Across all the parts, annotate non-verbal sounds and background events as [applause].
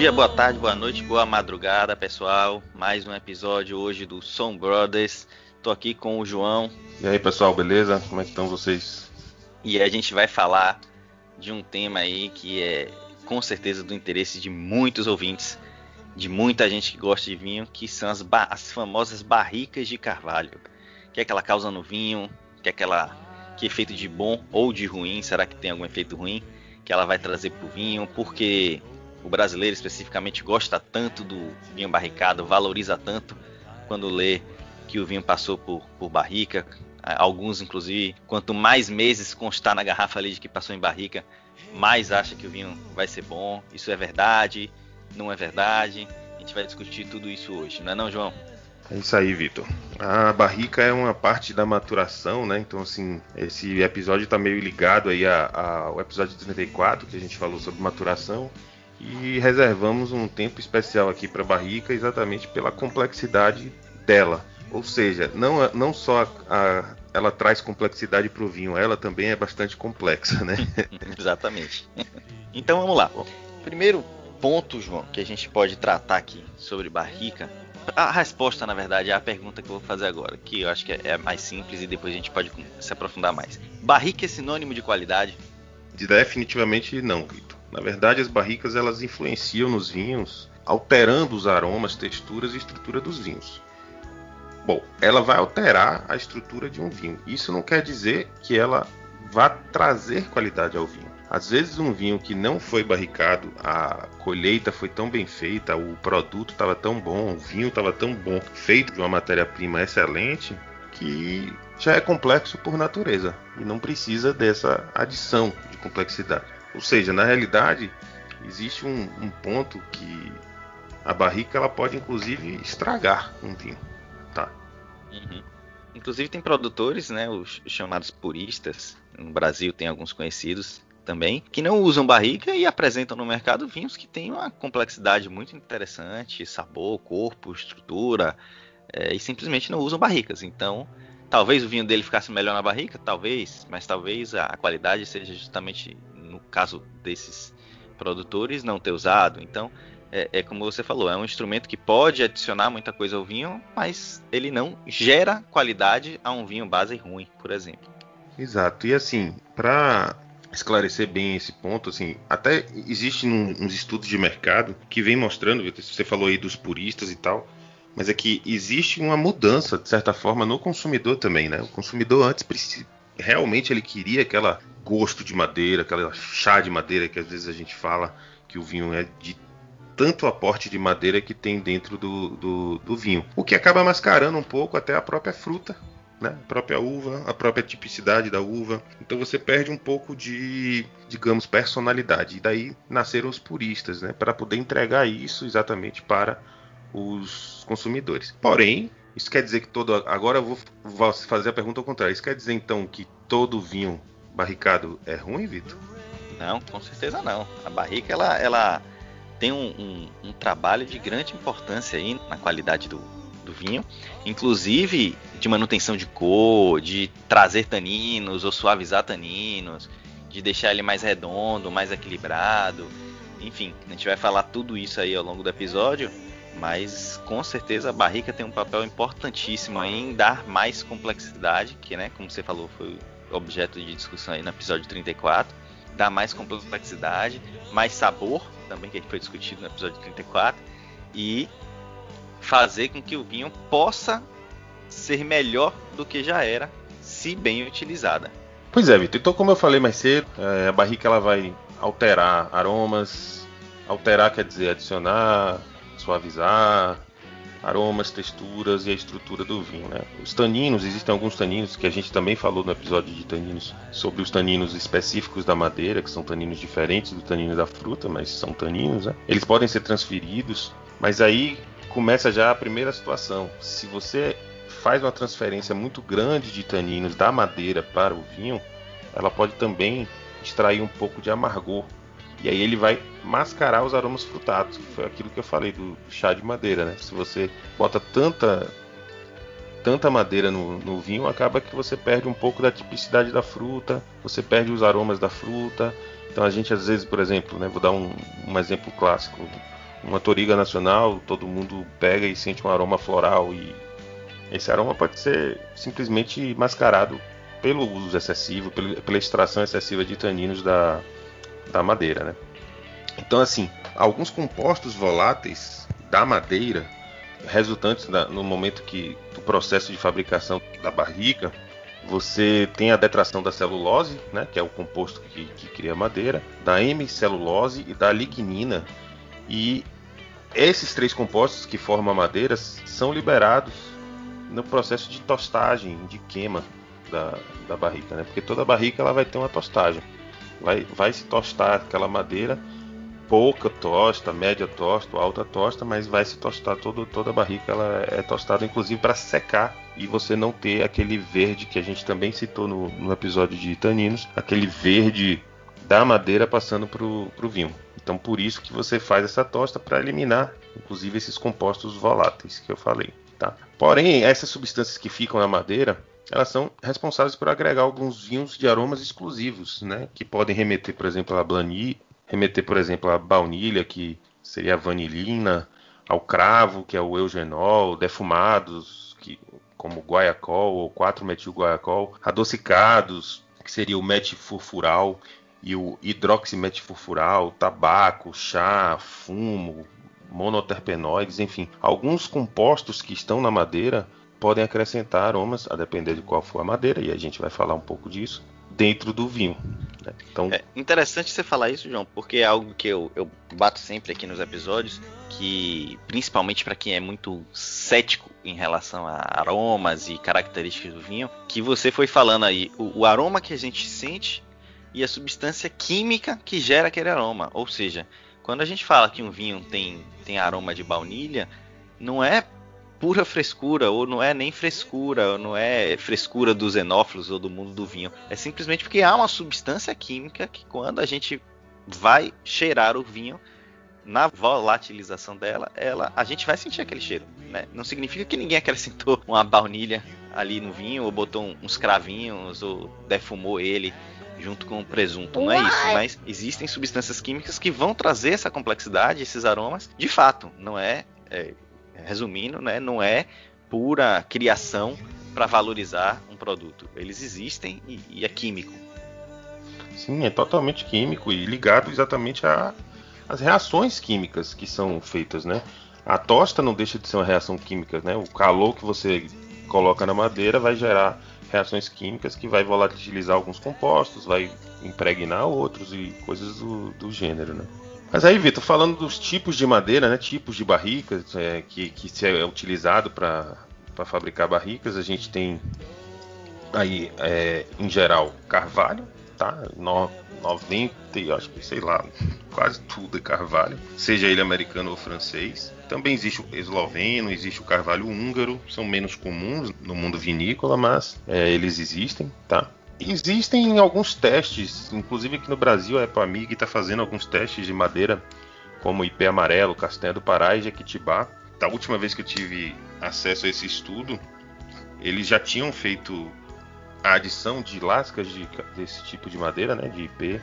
dia, boa tarde, boa noite, boa madrugada, pessoal. Mais um episódio hoje do Som Brothers. Tô aqui com o João. E aí, pessoal, beleza? Como é que estão vocês? E a gente vai falar de um tema aí que é com certeza do interesse de muitos ouvintes, de muita gente que gosta de vinho, que são as, as famosas barricas de carvalho. O que é que ela causa no vinho? O que é que ela que efeito de bom ou de ruim? Será que tem algum efeito ruim que ela vai trazer pro vinho? Porque o brasileiro especificamente gosta tanto do vinho barricado, valoriza tanto quando lê que o vinho passou por, por barrica. Alguns, inclusive, quanto mais meses constar na garrafa ali de que passou em barrica, mais acha que o vinho vai ser bom. Isso é verdade? Não é verdade? A gente vai discutir tudo isso hoje, não é não, João? É isso aí, Vitor. A barrica é uma parte da maturação, né? Então, assim, esse episódio está meio ligado aí ao episódio 34, que a gente falou sobre maturação e reservamos um tempo especial aqui para a barrica exatamente pela complexidade dela. Ou seja, não, não só a, a, ela traz complexidade para o vinho, ela também é bastante complexa, né? [laughs] exatamente. Então vamos lá. Primeiro ponto, João, que a gente pode tratar aqui sobre barrica. A resposta, na verdade, é a pergunta que eu vou fazer agora, que eu acho que é mais simples e depois a gente pode se aprofundar mais. Barrica é sinônimo de qualidade? Definitivamente não, Vitor. Na verdade, as barricas elas influenciam nos vinhos, alterando os aromas, texturas e estrutura dos vinhos. Bom, ela vai alterar a estrutura de um vinho. Isso não quer dizer que ela vá trazer qualidade ao vinho. Às vezes um vinho que não foi barricado, a colheita foi tão bem feita, o produto estava tão bom, o vinho estava tão bom, feito de uma matéria-prima excelente, que já é complexo por natureza e não precisa dessa adição de complexidade. Ou seja, na realidade, existe um, um ponto que a barrica ela pode inclusive estragar um vinho, tá? Uhum. Inclusive tem produtores, né, os chamados puristas, no Brasil tem alguns conhecidos também, que não usam barrica e apresentam no mercado vinhos que têm uma complexidade muito interessante, sabor, corpo, estrutura, é, e simplesmente não usam barricas. Então, talvez o vinho dele ficasse melhor na barrica, talvez, mas talvez a qualidade seja justamente no caso desses produtores, não ter usado. Então, é, é, como você falou, é um instrumento que pode adicionar muita coisa ao vinho, mas ele não gera qualidade a um vinho base ruim, por exemplo. Exato. E assim, para esclarecer bem esse ponto, assim, até existem uns estudos de mercado que vem mostrando, você falou aí dos puristas e tal, mas é que existe uma mudança, de certa forma, no consumidor também, né? O consumidor antes realmente ele queria aquela gosto de madeira, aquela chá de madeira que às vezes a gente fala que o vinho é de tanto aporte de madeira que tem dentro do, do, do vinho. O que acaba mascarando um pouco até a própria fruta, né? a própria uva, a própria tipicidade da uva. Então você perde um pouco de, digamos, personalidade. E daí nasceram os puristas, né? para poder entregar isso exatamente para os consumidores. Porém, isso quer dizer que todo. Agora eu vou, fazer a pergunta ao contrário. Isso quer dizer então que todo vinho barricado é ruim, Vitor? Não, com certeza não. A barrica ela, ela tem um, um, um, trabalho de grande importância aí na qualidade do, do vinho, inclusive de manutenção de cor, de trazer taninos ou suavizar taninos, de deixar ele mais redondo, mais equilibrado. Enfim, a gente vai falar tudo isso aí ao longo do episódio, mas com certeza a barrica tem um papel importantíssimo em dar mais complexidade, que, né, como você falou, foi objeto de discussão aí no episódio 34, dar mais complexidade, mais sabor, também que foi discutido no episódio 34, e fazer com que o vinho possa ser melhor do que já era, se bem utilizada. Pois é, Vitor. Então, como eu falei mais cedo, é, a barrica ela vai alterar aromas, alterar quer dizer adicionar, suavizar, aromas, texturas e a estrutura do vinho. Né? Os taninos, existem alguns taninos que a gente também falou no episódio de taninos sobre os taninos específicos da madeira, que são taninos diferentes do tanino da fruta, mas são taninos. Né? Eles podem ser transferidos, mas aí começa já a primeira situação. Se você faz uma transferência muito grande de taninos da madeira para o vinho, ela pode também extrair um pouco de amargor e aí ele vai mascarar os aromas frutados, que foi aquilo que eu falei do chá de madeira, né? Se você bota tanta tanta madeira no, no vinho, acaba que você perde um pouco da tipicidade da fruta, você perde os aromas da fruta. Então a gente às vezes, por exemplo, né, vou dar um, um exemplo clássico. uma toriga nacional, todo mundo pega e sente um aroma floral e esse aroma pode ser simplesmente mascarado pelo uso excessivo, pela extração excessiva de taninos da, da madeira, né? Então, assim, alguns compostos voláteis da madeira, resultantes da, no momento que do processo de fabricação da barrica, você tem a detração da celulose, né, que é o composto que, que cria madeira, da hemicelulose e da lignina. E esses três compostos que formam a madeira são liberados no processo de tostagem, de queima da, da barrica, né? Porque toda barrica ela vai ter uma tostagem. Vai, vai se tostar aquela madeira, pouca tosta, média tosta, alta tosta, mas vai se tostar todo, toda a barrica, ela é tostada inclusive para secar e você não ter aquele verde que a gente também citou no, no episódio de taninos, aquele verde da madeira passando para o vinho. Então por isso que você faz essa tosta para eliminar, inclusive esses compostos voláteis que eu falei. Tá? Porém, essas substâncias que ficam na madeira, elas são responsáveis por agregar alguns vinhos de aromas exclusivos, né? Que podem remeter, por exemplo, a blani, remeter, por exemplo, a baunilha, que seria a vanilina, ao cravo, que é o eugenol, defumados, que, como guaiacol ou 4-metil-guaiacol, adocicados, que seria o metifurfural e o hidroximetifurfural, tabaco, chá, fumo, monoterpenoides, enfim, alguns compostos que estão na madeira podem acrescentar aromas, a depender de qual for a madeira, e a gente vai falar um pouco disso, dentro do vinho. Né? Então... É interessante você falar isso, João, porque é algo que eu, eu bato sempre aqui nos episódios, que principalmente para quem é muito cético em relação a aromas e características do vinho, que você foi falando aí, o, o aroma que a gente sente e a substância química que gera aquele aroma, ou seja, quando a gente fala que um vinho tem, tem aroma de baunilha, não é pura frescura, ou não é nem frescura, ou não é frescura dos enófilos ou do mundo do vinho. É simplesmente porque há uma substância química que quando a gente vai cheirar o vinho, na volatilização dela, ela, a gente vai sentir aquele cheiro. Né? Não significa que ninguém acrescentou [laughs] uma baunilha ali no vinho, ou botou uns cravinhos, ou defumou ele junto com o presunto. Não é isso, mas existem substâncias químicas que vão trazer essa complexidade, esses aromas, de fato. Não é, é resumindo, né, não é pura criação para valorizar um produto. Eles existem e, e, é químico. Sim, é totalmente químico e ligado exatamente às reações químicas que são feitas, né? A tosta não deixa de ser uma reação química, né? O calor que você coloca na madeira vai gerar reações químicas que vai volatilizar alguns compostos, vai impregnar outros e coisas do, do gênero, né? Mas aí, Vitor, falando dos tipos de madeira, né, tipos de barricas é, que, que é utilizado para fabricar barricas, a gente tem aí, é, em geral, carvalho, tá? No, 90, acho que sei lá, quase tudo é carvalho, seja ele americano ou francês. Também existe o esloveno, existe o carvalho húngaro, são menos comuns no mundo vinícola, mas é, eles existem, tá? Existem alguns testes, inclusive aqui no Brasil a Epamig está fazendo alguns testes de madeira, como IP amarelo, castanha do Pará e Jequitibá. Da última vez que eu tive acesso a esse estudo, eles já tinham feito a adição de lascas de, desse tipo de madeira, né, de IP,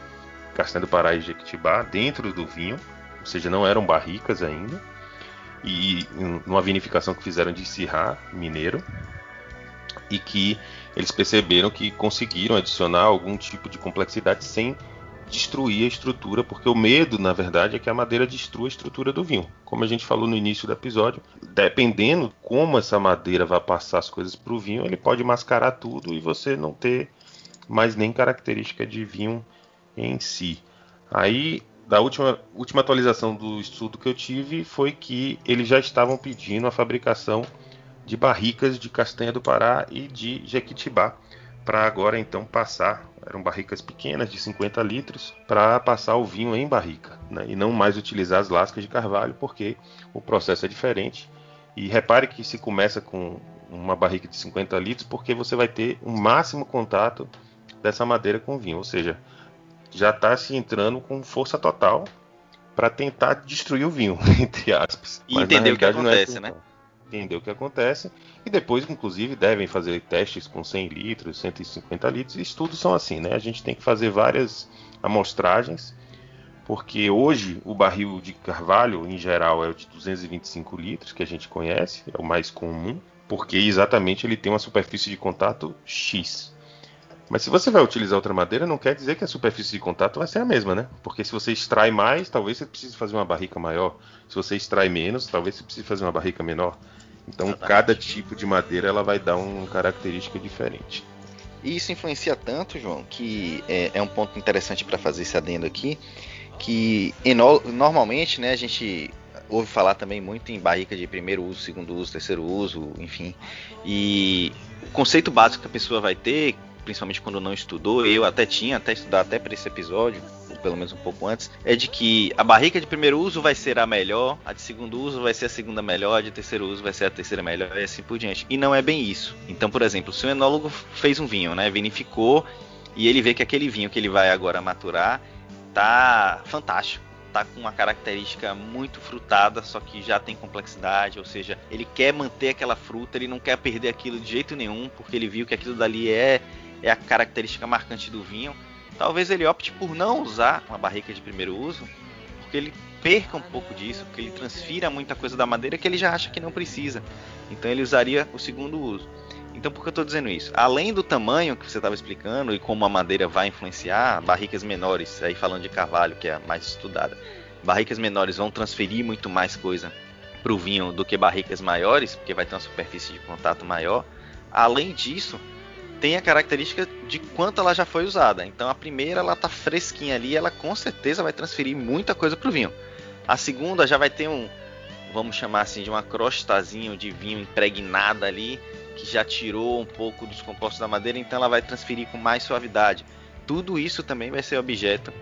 castanha do Pará e Jequitibá, dentro do vinho, ou seja, não eram barricas ainda e numa vinificação que fizeram de Sirá mineiro e que eles perceberam que conseguiram adicionar algum tipo de complexidade sem destruir a estrutura, porque o medo, na verdade, é que a madeira destrua a estrutura do vinho. Como a gente falou no início do episódio, dependendo como essa madeira vai passar as coisas para o vinho, ele pode mascarar tudo e você não ter mais nem característica de vinho em si. Aí da última, última atualização do estudo que eu tive foi que eles já estavam pedindo a fabricação de barricas de castanha do Pará e de Jequitibá para agora então passar eram barricas pequenas de 50 litros para passar o vinho em barrica né? e não mais utilizar as lascas de carvalho porque o processo é diferente e repare que se começa com uma barrica de 50 litros porque você vai ter o um máximo contato dessa madeira com o vinho, ou seja, já está se entrando com força total para tentar destruir o vinho, [laughs] entre aspas. E Mas, entender o que é acontece, é né? Entender o que acontece. E depois, inclusive, devem fazer testes com 100 litros, 150 litros. Estudos são assim, né? A gente tem que fazer várias amostragens porque hoje o barril de carvalho, em geral, é o de 225 litros, que a gente conhece, é o mais comum, porque exatamente ele tem uma superfície de contato X. Mas se você vai utilizar outra madeira, não quer dizer que a superfície de contato vai ser a mesma, né? Porque se você extrai mais, talvez você precise fazer uma barrica maior. Se você extrai menos, talvez você precise fazer uma barrica menor. Então, Exatamente. cada tipo de madeira ela vai dar uma característica diferente. E isso influencia tanto, João, que é, é um ponto interessante para fazer esse adendo aqui, que normalmente, né, a gente ouve falar também muito em barrica de primeiro uso, segundo uso, terceiro uso, enfim. E o conceito básico que a pessoa vai ter, principalmente quando não estudou, eu até tinha, até estudar até para esse episódio, ou pelo menos um pouco antes, é de que a barrica de primeiro uso vai ser a melhor, a de segundo uso vai ser a segunda melhor, a de terceiro uso vai ser a terceira melhor e assim por diante. E não é bem isso. Então, por exemplo, se o enólogo fez um vinho, né, vinificou e ele vê que aquele vinho que ele vai agora maturar tá fantástico. Tá com uma característica muito frutada, só que já tem complexidade, ou seja, ele quer manter aquela fruta, ele não quer perder aquilo de jeito nenhum, porque ele viu que aquilo dali é, é a característica marcante do vinho. Talvez ele opte por não usar uma barrica de primeiro uso, porque ele perca um pouco disso, porque ele transfira muita coisa da madeira que ele já acha que não precisa. Então ele usaria o segundo uso. Então por que eu estou dizendo isso? Além do tamanho que você estava explicando e como a madeira vai influenciar, barricas menores, aí falando de carvalho, que é a mais estudada, barricas menores vão transferir muito mais coisa para o vinho do que barricas maiores, porque vai ter uma superfície de contato maior. Além disso, tem a característica de quanto ela já foi usada. Então a primeira ela tá fresquinha ali, ela com certeza vai transferir muita coisa para o vinho. A segunda já vai ter um, vamos chamar assim, de uma crostazinho de vinho impregnada ali, que já tirou um pouco dos compostos da madeira, então ela vai transferir com mais suavidade. Tudo isso também vai ser objeto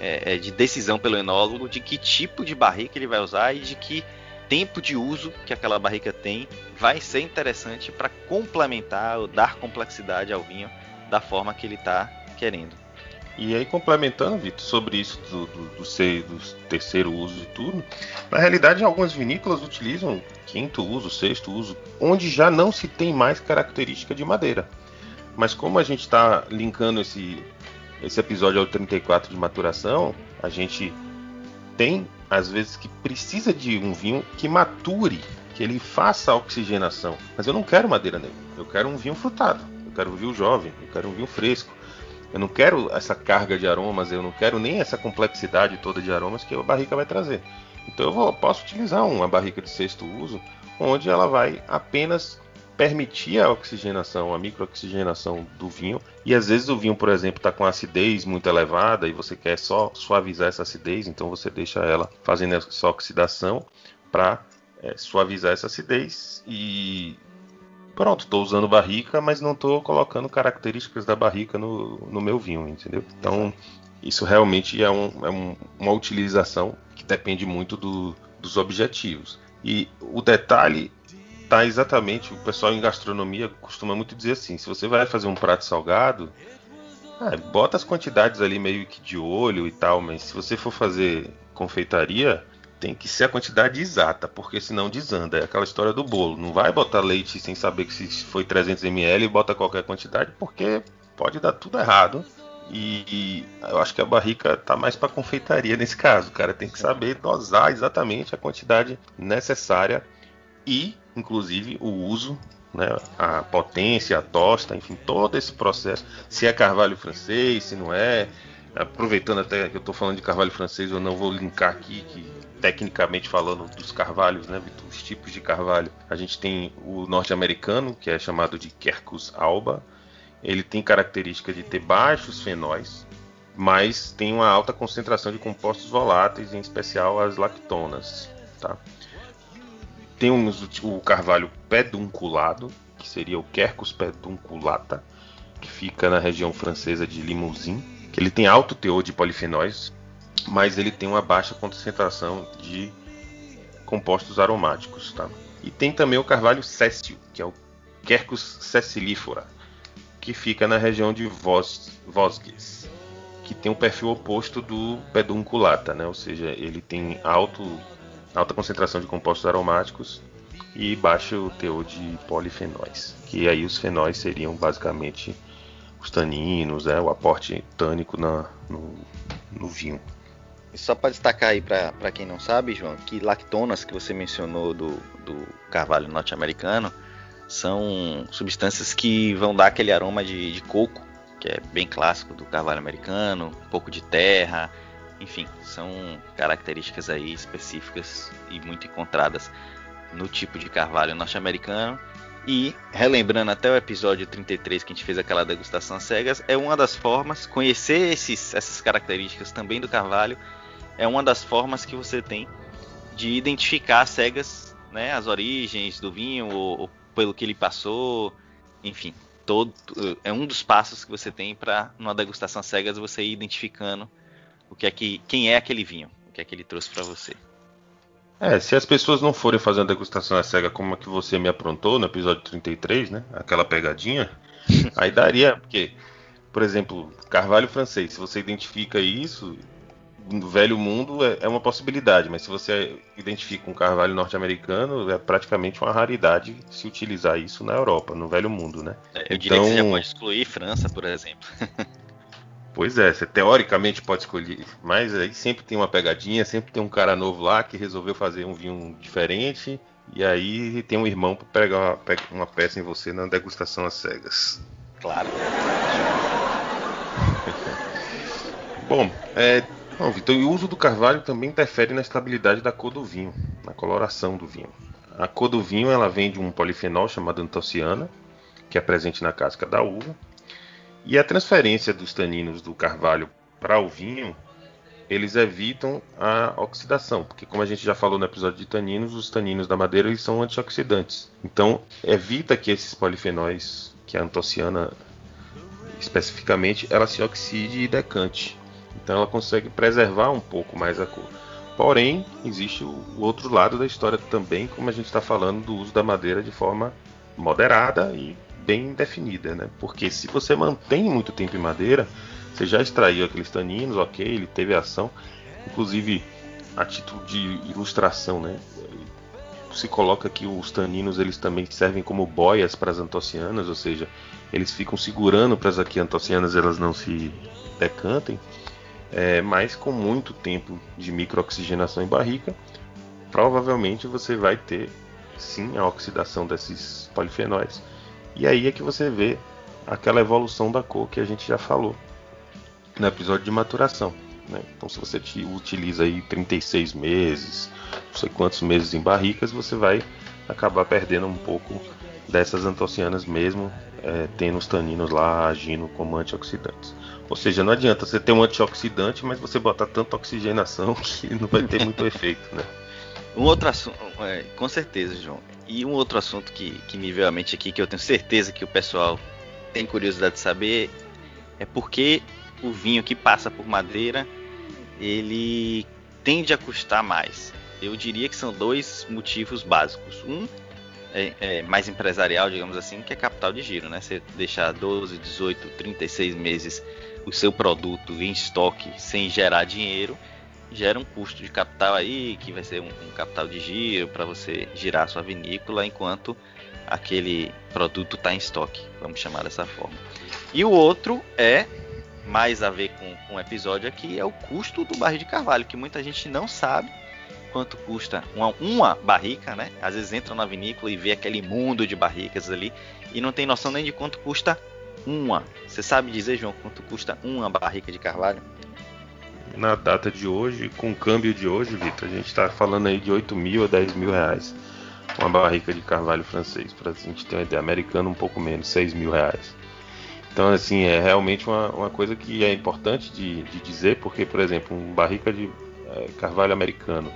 é, é, de decisão pelo enólogo de que tipo de barrica ele vai usar e de que tempo de uso que aquela barrica tem vai ser interessante para complementar ou dar complexidade ao vinho da forma que ele está querendo. E aí, complementando, Vitor, sobre isso do, do, do, ser, do terceiro uso e tudo, na realidade, algumas vinícolas utilizam quinto uso, sexto uso, onde já não se tem mais característica de madeira. Mas como a gente está linkando esse, esse episódio ao 34 de maturação, a gente tem, às vezes, que precisa de um vinho que mature, que ele faça a oxigenação. Mas eu não quero madeira nele, eu quero um vinho frutado, eu quero um vinho jovem, eu quero um vinho fresco. Eu não quero essa carga de aromas, eu não quero nem essa complexidade toda de aromas que a barrica vai trazer. Então eu vou, posso utilizar uma barrica de sexto uso, onde ela vai apenas permitir a oxigenação, a microoxigenação do vinho. E às vezes o vinho, por exemplo, está com acidez muito elevada e você quer só suavizar essa acidez, então você deixa ela fazendo essa oxidação para é, suavizar essa acidez e pronto, estou usando barrica, mas não estou colocando características da barrica no, no meu vinho, entendeu? Então, isso realmente é, um, é um, uma utilização que depende muito do, dos objetivos. E o detalhe está exatamente, o pessoal em gastronomia costuma muito dizer assim, se você vai fazer um prato salgado, ah, bota as quantidades ali meio que de olho e tal, mas se você for fazer confeitaria, tem que ser a quantidade exata, porque senão desanda. É aquela história do bolo. Não vai botar leite sem saber que se foi 300 ml e bota qualquer quantidade, porque pode dar tudo errado. E, e eu acho que a barrica tá mais para confeitaria nesse caso. Cara tem que saber dosar exatamente a quantidade necessária e, inclusive, o uso né, a potência, a tosta, enfim, todo esse processo. Se é carvalho francês, se não é. Aproveitando até que eu estou falando de carvalho francês, eu não vou linkar aqui que tecnicamente falando dos carvalhos, né, dos tipos de carvalho, a gente tem o norte-americano, que é chamado de Quercus alba. Ele tem característica de ter baixos fenóis, mas tem uma alta concentração de compostos voláteis, em especial as lactonas. Tá? Temos o carvalho pedunculado, que seria o Quercus pedunculata, que fica na região francesa de Limousin, ele tem alto teor de polifenóis, mas ele tem uma baixa concentração de compostos aromáticos. Tá? E tem também o carvalho céssio, que é o Quercus sessilifera, que fica na região de Vos, Vosges, que tem um perfil oposto do pedunculata, né? ou seja, ele tem alto, alta concentração de compostos aromáticos e baixo teor de polifenóis, que aí os fenóis seriam basicamente os taninos, né? o aporte tânico na, no, no vinho. só para destacar aí para quem não sabe, João, que lactonas que você mencionou do, do carvalho norte-americano são substâncias que vão dar aquele aroma de, de, coco, que é bem clássico do carvalho americano, um pouco de terra, enfim, são características aí específicas e muito encontradas no tipo de carvalho norte-americano. E, relembrando até o episódio 33 que a gente fez aquela degustação cegas, é uma das formas, conhecer esses, essas características também do carvalho, é uma das formas que você tem de identificar cegas, né, as origens do vinho, ou, ou pelo que ele passou, enfim, todo é um dos passos que você tem para numa degustação cegas você ir identificando o que é que quem é aquele vinho, o que é que ele trouxe para você. É, se as pessoas não forem fazer uma degustação à cega como a que você me aprontou no episódio 33, né? Aquela pegadinha, [laughs] aí daria, porque, por exemplo, carvalho francês, se você identifica isso, no velho mundo é, é uma possibilidade, mas se você identifica um carvalho norte-americano, é praticamente uma raridade se utilizar isso na Europa, no velho mundo, né? É, eu então, diria que você já pode excluir França, por exemplo. [laughs] Pois é, você teoricamente pode escolher, mas aí sempre tem uma pegadinha, sempre tem um cara novo lá que resolveu fazer um vinho diferente, e aí tem um irmão para pegar uma, peça em você na degustação às cegas. Claro. [laughs] Bom, é, não, Vitor, e o uso do carvalho também interfere na estabilidade da cor do vinho, na coloração do vinho. A cor do vinho ela vem de um polifenol chamado antociana, que é presente na casca da uva, e a transferência dos taninos do carvalho para o vinho, eles evitam a oxidação, porque como a gente já falou no episódio de taninos, os taninos da madeira eles são antioxidantes. Então, evita que esses polifenóis, que a antociana especificamente, ela se oxide e decante. Então ela consegue preservar um pouco mais a cor. Porém, existe o outro lado da história também, como a gente está falando do uso da madeira de forma moderada e bem definida, né? Porque se você mantém muito tempo em madeira, você já extraiu aqueles taninos, ok, ele teve ação, inclusive a título de ilustração, né? Se coloca que os taninos eles também servem como boias para as antocianas, ou seja, eles ficam segurando para as antocianas elas não se decantem, é, mas com muito tempo de microoxigenação em barrica, provavelmente você vai ter sim a oxidação desses polifenóis e aí é que você vê aquela evolução da cor que a gente já falou no episódio de maturação. Né? Então, se você utiliza aí 36 meses, não sei quantos meses em barricas, você vai acabar perdendo um pouco dessas antocianas mesmo, é, tendo os taninos lá agindo como antioxidantes. Ou seja, não adianta você ter um antioxidante, mas você botar tanta oxigenação [laughs] que não vai ter muito [laughs] efeito, né? Um outro assunto, é, com certeza, João. E um outro assunto que, que me veio à mente aqui, que eu tenho certeza que o pessoal tem curiosidade de saber, é porque o vinho que passa por madeira ele tende a custar mais. Eu diria que são dois motivos básicos. Um é, é, mais empresarial, digamos assim, que é capital de giro, né? Você deixar 12, 18, 36 meses o seu produto em estoque sem gerar dinheiro gera um custo de capital aí, que vai ser um, um capital de giro para você girar sua vinícola enquanto aquele produto está em estoque, vamos chamar dessa forma. E o outro é mais a ver com, com o episódio aqui, é o custo do barril de carvalho, que muita gente não sabe quanto custa uma, uma barrica, né? Às vezes entra na vinícola e vê aquele mundo de barricas ali e não tem noção nem de quanto custa uma. Você sabe dizer, João, quanto custa uma barrica de carvalho? Na data de hoje, com o câmbio de hoje, Vitor, a gente está falando aí de 8 mil a 10 mil reais. Uma barrica de carvalho francês, para a gente ter uma ideia. Americano um pouco menos, 6 mil reais. Então, assim, é realmente uma, uma coisa que é importante de, de dizer, porque, por exemplo, um barrica de é, carvalho americano,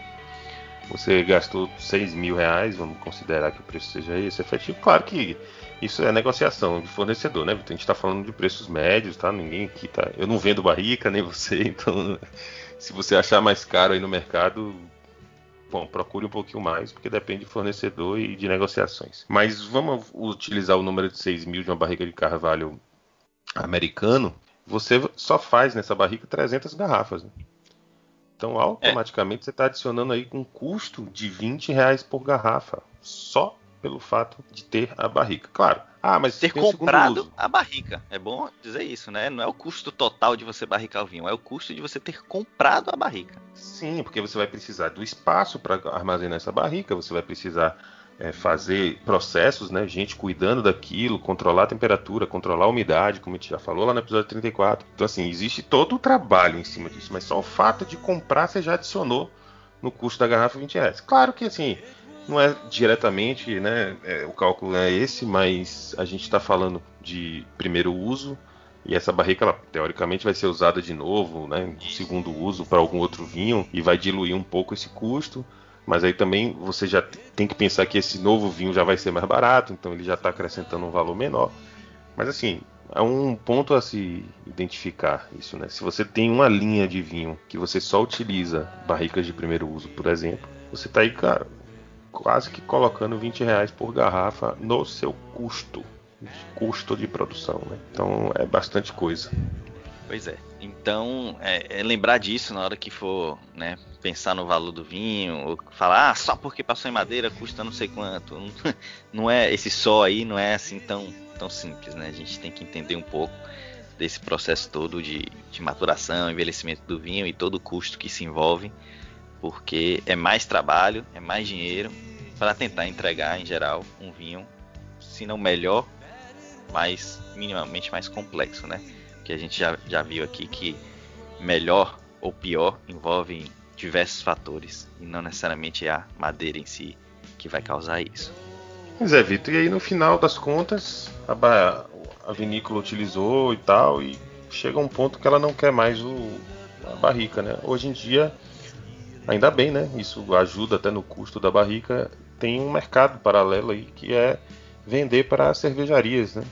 você gastou 6 mil reais, vamos considerar que o preço seja esse efetivo. Claro que isso é negociação de fornecedor, né? A gente está falando de preços médios, tá? Ninguém aqui tá. Eu não vendo barrica, [laughs] nem você, então se você achar mais caro aí no mercado, bom, procure um pouquinho mais, porque depende de fornecedor e de negociações. Mas vamos utilizar o número de 6 mil de uma barrica de carvalho americano. Você só faz nessa barrica 300 garrafas. Né? Então, automaticamente, é. você está adicionando aí um custo de 20 reais por garrafa. Só pelo fato de ter a barrica. Claro, ah, mas ter comprado a barrica. É bom dizer isso, né? Não é o custo total de você barricar o vinho, é o custo de você ter comprado a barrica. Sim, porque você vai precisar do espaço para armazenar essa barrica, você vai precisar é, fazer processos, né? Gente cuidando daquilo, controlar a temperatura, controlar a umidade, como a gente já falou lá no episódio 34. Então, assim, existe todo o trabalho em cima disso, mas só o fato de comprar você já adicionou no custo da garrafa 20 reais. Claro que, assim, não é diretamente, né? É, o cálculo é esse, mas a gente está falando de primeiro uso e essa barrica, ela, teoricamente, vai ser usada de novo, né? Segundo uso para algum outro vinho e vai diluir um pouco esse custo. Mas aí também você já tem que pensar que esse novo vinho já vai ser mais barato, então ele já está acrescentando um valor menor. Mas assim, é um ponto a se identificar isso, né? Se você tem uma linha de vinho que você só utiliza barricas de primeiro uso, por exemplo, você está aí, cara, quase que colocando 20 reais por garrafa no seu custo, custo de produção, né? Então é bastante coisa. Pois é. Então, é, é, lembrar disso na hora que for né, pensar no valor do vinho, ou falar, ah, só porque passou em madeira custa não sei quanto. [laughs] Não, é esse só aí não é assim tão, tão simples, né? A gente tem que entender um pouco desse processo todo de, de maturação, envelhecimento do vinho e todo o custo que se envolve porque é mais trabalho, é mais dinheiro para tentar entregar em geral um vinho, se não melhor, mas minimamente mais complexo, né? Que a gente já, já viu aqui que melhor ou pior envolve diversos fatores e não necessariamente a madeira em si que vai causar isso. Pois é, Vitor, e aí no final das contas a, a vinícola utilizou e tal, e chega um ponto que ela não quer mais o, a barrica, né? Hoje em dia Ainda bem, né? Isso ajuda até no custo da barrica. Tem um mercado paralelo aí que é vender para cervejarias, né?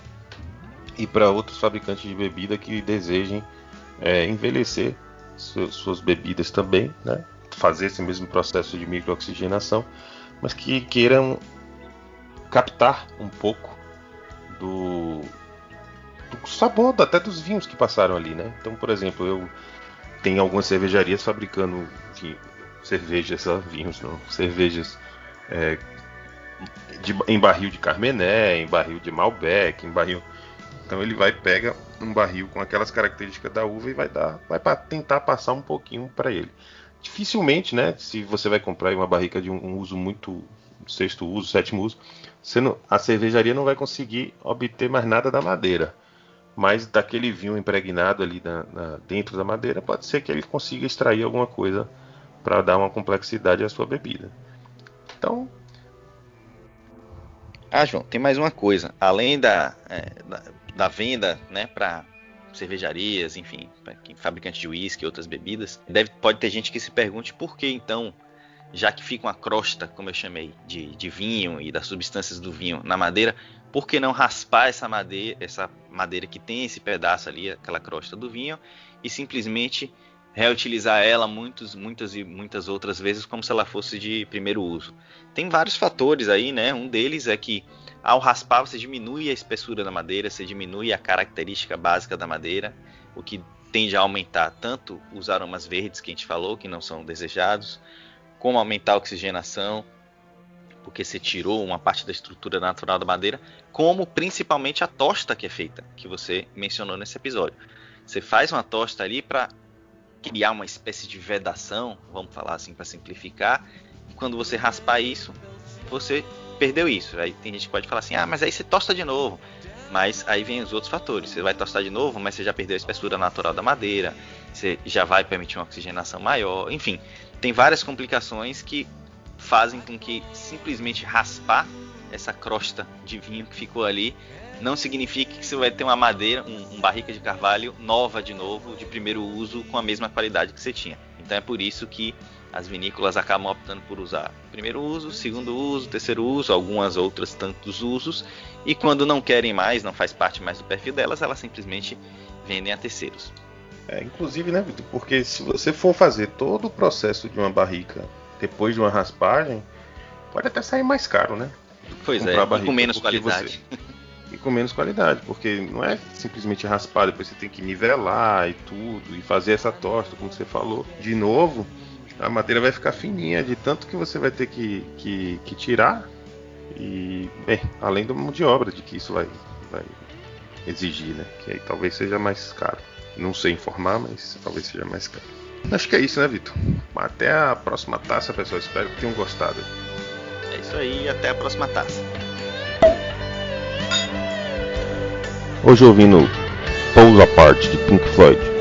E para outros fabricantes de bebida que desejem é, envelhecer suas bebidas também, né? Fazer esse mesmo processo de microoxigenação, mas que queiram captar um pouco do, do sabor até dos vinhos que passaram ali, né? Então, por exemplo, eu tenho algumas cervejarias fabricando cervejas, vinhos não, cervejas é, de, em barril de Carmené, em barril de Malbec, em barril. Então ele vai pega um barril com aquelas características da uva e vai dar, vai para tentar passar um pouquinho para ele. Dificilmente, né? Se você vai comprar uma barrica de um, um uso muito sexto uso, sétimo uso, não, a cervejaria não vai conseguir obter mais nada da madeira. Mas daquele vinho impregnado ali na, na, dentro da madeira, pode ser que ele consiga extrair alguma coisa para dar uma complexidade à sua bebida. Então. Ah, João, tem mais uma coisa. Além da, é, da, da, venda né, para cervejarias, enfim, para fabricantes de uísque e outras bebidas, deve, pode ter gente que se pergunte por que então, já que fica uma crosta, como eu chamei, de, de vinho e das substâncias do vinho na madeira, por que não raspar essa madeira, essa madeira que tem esse pedaço ali, aquela crosta do vinho, e simplesmente reutilizar ela muitos, muitas e muitas outras vezes como se ela fosse de primeiro uso. Tem vários fatores aí, né? Um deles é que ao raspar você diminui a espessura da madeira, você diminui a característica básica da madeira, o que tende a aumentar tanto os aromas verdes que a gente falou, que não são desejados, como aumentar a oxigenação, porque você tirou uma parte da estrutura natural da madeira, como principalmente a tosta que é feita, que você mencionou nesse episódio. Você faz uma tosta ali para criar uma espécie de vedação, vamos falar assim para simplificar. E quando você raspar isso, você perdeu isso. Aí tem gente que pode falar assim: "Ah, mas aí você tosta de novo". Mas aí vem os outros fatores. Você vai tostar de novo, mas você já perdeu a espessura natural da madeira, você já vai permitir uma oxigenação maior. Enfim, tem várias complicações que fazem com que simplesmente raspar essa crosta de vinho que ficou ali não significa que você vai ter uma madeira, um, um, barrica de carvalho nova de novo, de primeiro uso, com a mesma qualidade que você tinha. Então é por isso que as vinícolas acabam optando por usar primeiro uso, segundo uso, terceiro uso, algumas outras tantos usos, e quando não querem mais, não faz parte mais do perfil delas, elas simplesmente vendem a terceiros. É, inclusive, né, Vitor? Porque se você for fazer todo o processo de uma barrica depois de uma raspagem, pode até sair mais caro, né? Pois é, barrica, com menos qualidade. Você... [laughs] e com menos qualidade, porque não é simplesmente raspar, depois você tem que nivelar e tudo, e fazer essa tosta, como você falou. De novo, a madeira vai ficar fininha de tanto que você vai ter que, que, que tirar E, bem, além da mão de obra de que isso vai, vai exigir, né? Que aí talvez seja mais caro. Não sei informar, mas talvez seja mais caro. Acho que é isso, né, Vitor? Até a próxima taça, pessoal. Espero que tenham gostado. É isso aí, até a próxima taça. Hoje ouvindo Pose Apart de Pink Floyd.